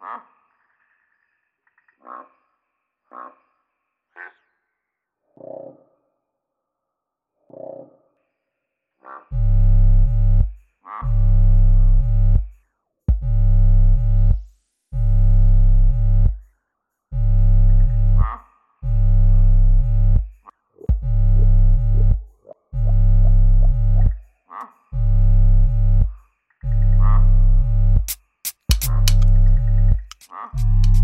Wow. Yeah.